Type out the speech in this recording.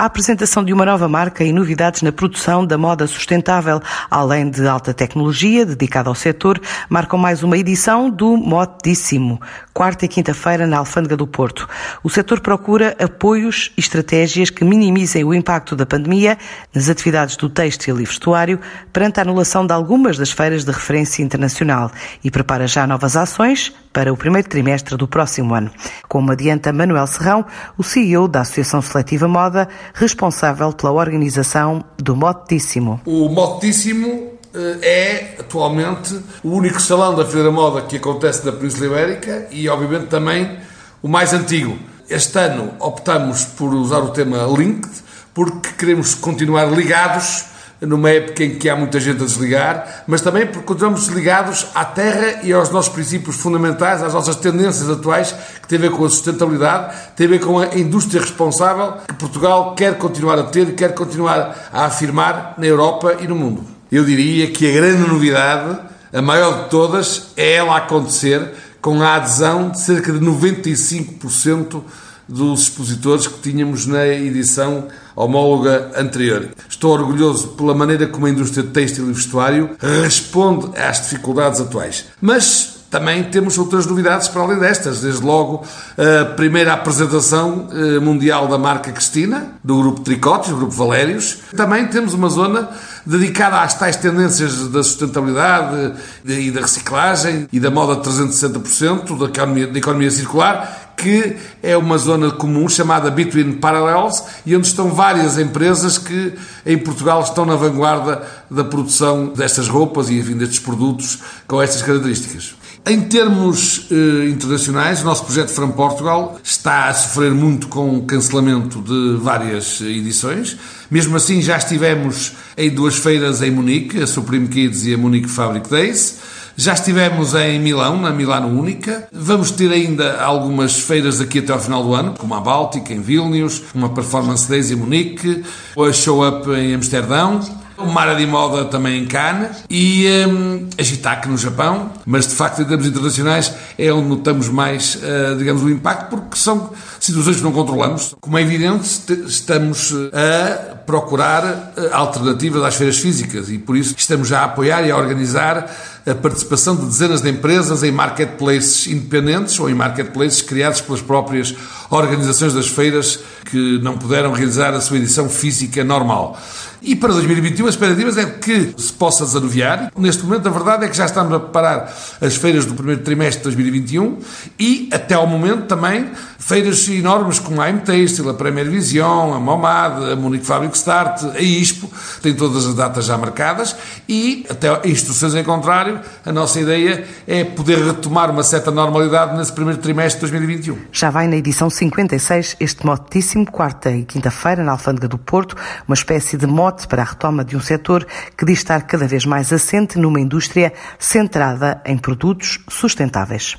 a apresentação de uma nova marca e novidades na produção da moda sustentável, além de alta tecnologia dedicada ao setor, marcam mais uma edição do Modíssimo, quarta e quinta-feira na Alfândega do Porto. O setor procura apoios e estratégias que minimizem o impacto da pandemia nas atividades do têxtil e vestuário perante a anulação de algumas das feiras de referência internacional e prepara já novas ações para o primeiro trimestre do próximo ano. Como adianta Manuel Serrão, o CEO da Associação Seletiva Moda, responsável pela organização do Motíssimo. O Motíssimo eh, é atualmente o único salão da Feira da Moda que acontece na Península Ibérica e, obviamente, também o mais antigo. Este ano optamos por usar o tema Linked porque queremos continuar ligados numa época em que há muita gente a desligar, mas também porque continuamos ligados à terra e aos nossos princípios fundamentais, às nossas tendências atuais, que têm a ver com a sustentabilidade, têm a ver com a indústria responsável que Portugal quer continuar a ter e quer continuar a afirmar na Europa e no mundo. Eu diria que a grande novidade, a maior de todas, é ela acontecer com a adesão de cerca de 95% dos expositores que tínhamos na edição homóloga anterior. Estou orgulhoso pela maneira como a indústria têxtil e vestuário responde às dificuldades atuais. Mas também temos outras novidades para além destas. Desde logo, a primeira apresentação eh, mundial da marca Cristina, do grupo Tricotes, do grupo Valérios. Também temos uma zona dedicada às tais tendências da sustentabilidade e da reciclagem e da moda 360% da economia, da economia circular, que é uma zona comum chamada Between Parallels e onde estão várias empresas que em Portugal estão na vanguarda da produção destas roupas e enfim, destes produtos com estas características. Em termos eh, internacionais, o nosso projeto From Portugal está a sofrer muito com o cancelamento de várias edições. Mesmo assim, já estivemos em duas feiras em Munique, a Supreme Kids e a Munique Fabric Days. Já estivemos em Milão, na Milano Única. Vamos ter ainda algumas feiras aqui até ao final do ano, como a Báltica, em Vilnius, uma Performance Days em Munique, a Show Up em Amsterdão o Mara de Moda também em Cannes e um, a Gitac no Japão, mas de facto em termos internacionais é onde notamos mais, uh, digamos, o impacto, porque são situações que não controlamos. Como é evidente, estamos a procurar eh, alternativas às feiras físicas e por isso estamos já a apoiar e a organizar a participação de dezenas de empresas em marketplaces independentes ou em marketplaces criados pelas próprias organizações das feiras que não puderam realizar a sua edição física normal. E para 2021 as expectativas é que se possa desanuviar. Neste momento a verdade é que já estamos a preparar as feiras do primeiro trimestre de 2021 e até ao momento também feiras enormes como a M-Textil, a Premier Vision, a Momad, a Munique Fabric Start, a ISPO, têm todas as datas já marcadas e até instruções em contrário, a nossa ideia é poder retomar uma certa normalidade nesse primeiro trimestre de 2021. Já vai na edição 56 este motíssimo quarta e quinta-feira na Alfândega do Porto, uma espécie de mote para a retoma de um setor que diz estar cada vez mais assente numa indústria centrada em produtos sustentáveis.